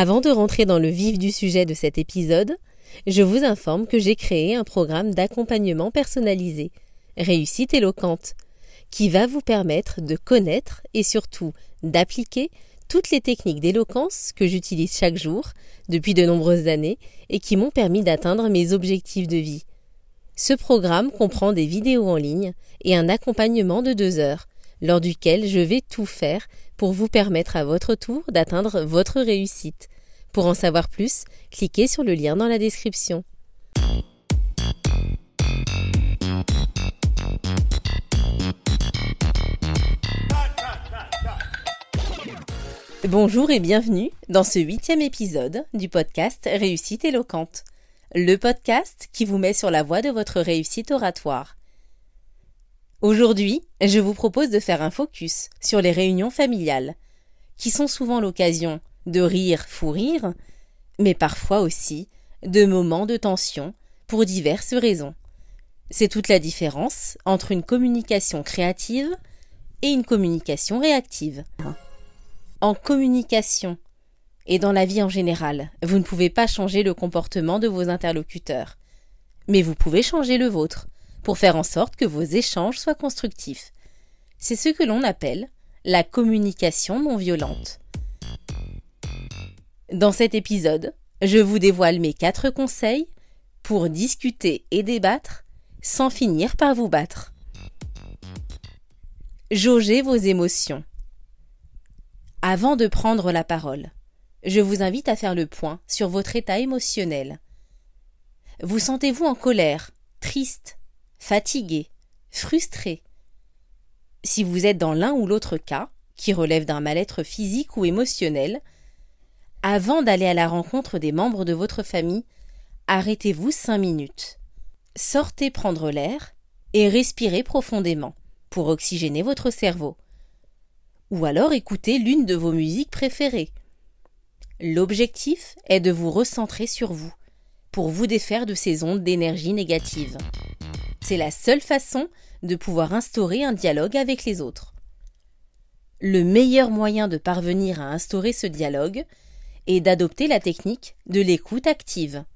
Avant de rentrer dans le vif du sujet de cet épisode, je vous informe que j'ai créé un programme d'accompagnement personnalisé, Réussite éloquente, qui va vous permettre de connaître et surtout d'appliquer toutes les techniques d'éloquence que j'utilise chaque jour depuis de nombreuses années et qui m'ont permis d'atteindre mes objectifs de vie. Ce programme comprend des vidéos en ligne et un accompagnement de deux heures, lors duquel je vais tout faire pour vous permettre à votre tour d'atteindre votre réussite. Pour en savoir plus, cliquez sur le lien dans la description. Bonjour et bienvenue dans ce huitième épisode du podcast Réussite éloquente, le podcast qui vous met sur la voie de votre réussite oratoire. Aujourd'hui, je vous propose de faire un focus sur les réunions familiales, qui sont souvent l'occasion de rire fou rire, mais parfois aussi de moments de tension pour diverses raisons. C'est toute la différence entre une communication créative et une communication réactive. En communication et dans la vie en général, vous ne pouvez pas changer le comportement de vos interlocuteurs, mais vous pouvez changer le vôtre pour faire en sorte que vos échanges soient constructifs. C'est ce que l'on appelle la communication non violente. Dans cet épisode, je vous dévoile mes quatre conseils pour discuter et débattre sans finir par vous battre. Jaugez vos émotions. Avant de prendre la parole, je vous invite à faire le point sur votre état émotionnel. Vous sentez-vous en colère, triste, fatigué, frustré. Si vous êtes dans l'un ou l'autre cas, qui relève d'un mal-être physique ou émotionnel, avant d'aller à la rencontre des membres de votre famille, arrêtez-vous cinq minutes. Sortez prendre l'air et respirez profondément pour oxygéner votre cerveau. Ou alors écoutez l'une de vos musiques préférées. L'objectif est de vous recentrer sur vous, pour vous défaire de ces ondes d'énergie négative. C'est la seule façon de pouvoir instaurer un dialogue avec les autres. Le meilleur moyen de parvenir à instaurer ce dialogue est d'adopter la technique de l'écoute active.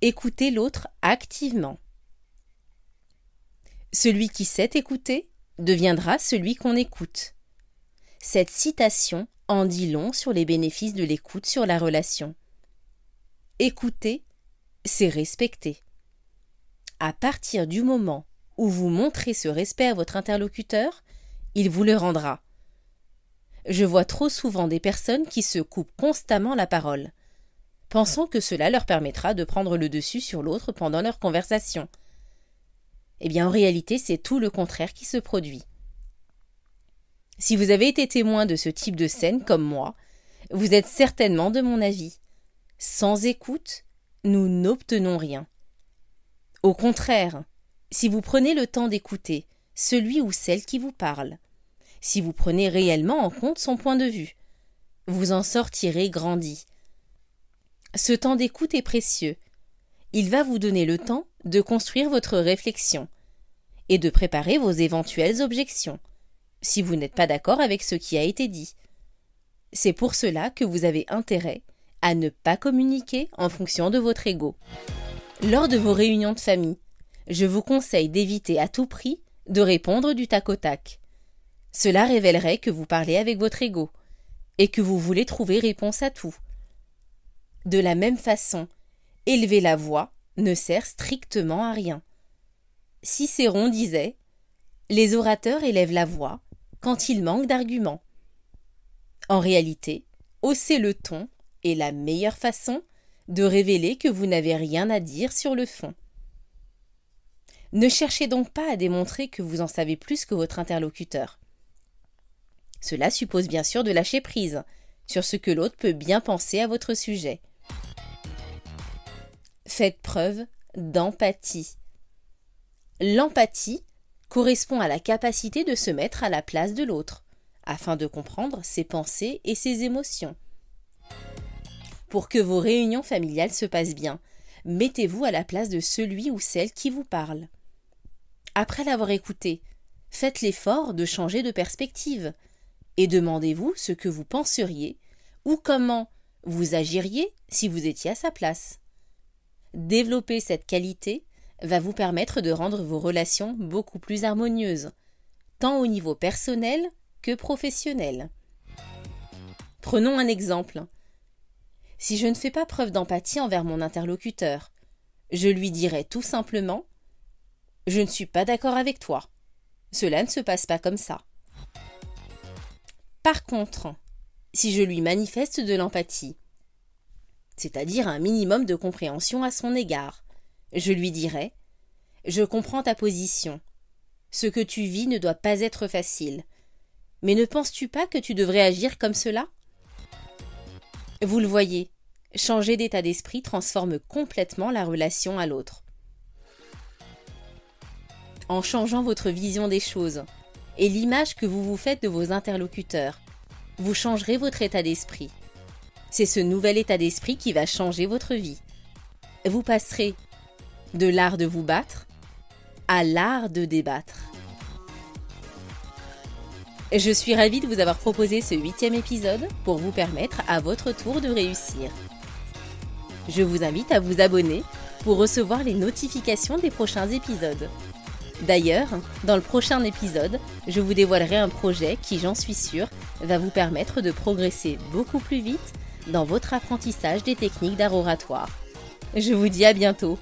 Écoutez l'autre activement. Celui qui sait écouter deviendra celui qu'on écoute. Cette citation en dit long sur les bénéfices de l'écoute sur la relation. Écouter, c'est respecter à partir du moment où vous montrez ce respect à votre interlocuteur, il vous le rendra. Je vois trop souvent des personnes qui se coupent constamment la parole, pensant que cela leur permettra de prendre le dessus sur l'autre pendant leur conversation. Eh bien, en réalité, c'est tout le contraire qui se produit. Si vous avez été témoin de ce type de scène comme moi, vous êtes certainement de mon avis. Sans écoute, nous n'obtenons rien. Au contraire, si vous prenez le temps d'écouter celui ou celle qui vous parle, si vous prenez réellement en compte son point de vue, vous en sortirez grandi. Ce temps d'écoute est précieux. Il va vous donner le temps de construire votre réflexion et de préparer vos éventuelles objections, si vous n'êtes pas d'accord avec ce qui a été dit. C'est pour cela que vous avez intérêt à ne pas communiquer en fonction de votre ego. Lors de vos réunions de famille, je vous conseille d'éviter à tout prix de répondre du tac au tac. Cela révélerait que vous parlez avec votre ego et que vous voulez trouver réponse à tout. De la même façon, élever la voix ne sert strictement à rien. Cicéron disait Les orateurs élèvent la voix quand ils manquent d'arguments. En réalité, hausser le ton est la meilleure façon de révéler que vous n'avez rien à dire sur le fond. Ne cherchez donc pas à démontrer que vous en savez plus que votre interlocuteur. Cela suppose bien sûr de lâcher prise sur ce que l'autre peut bien penser à votre sujet. Faites preuve d'empathie. L'empathie correspond à la capacité de se mettre à la place de l'autre, afin de comprendre ses pensées et ses émotions. Pour que vos réunions familiales se passent bien, mettez-vous à la place de celui ou celle qui vous parle. Après l'avoir écouté, faites l'effort de changer de perspective. et demandez-vous ce que vous penseriez ou comment vous agiriez si vous étiez à sa place. Développer cette qualité va vous permettre de rendre vos relations beaucoup plus harmonieuses, tant au niveau personnel que professionnel. Prenons un exemple. Si je ne fais pas preuve d'empathie envers mon interlocuteur, je lui dirai tout simplement Je ne suis pas d'accord avec toi. Cela ne se passe pas comme ça. Par contre, si je lui manifeste de l'empathie, c'est-à-dire un minimum de compréhension à son égard, je lui dirai Je comprends ta position. Ce que tu vis ne doit pas être facile. Mais ne penses-tu pas que tu devrais agir comme cela? Vous le voyez, changer d'état d'esprit transforme complètement la relation à l'autre. En changeant votre vision des choses et l'image que vous vous faites de vos interlocuteurs, vous changerez votre état d'esprit. C'est ce nouvel état d'esprit qui va changer votre vie. Vous passerez de l'art de vous battre à l'art de débattre. Je suis ravie de vous avoir proposé ce huitième épisode pour vous permettre à votre tour de réussir. Je vous invite à vous abonner pour recevoir les notifications des prochains épisodes. D'ailleurs, dans le prochain épisode, je vous dévoilerai un projet qui, j'en suis sûre, va vous permettre de progresser beaucoup plus vite dans votre apprentissage des techniques d'art oratoire. Je vous dis à bientôt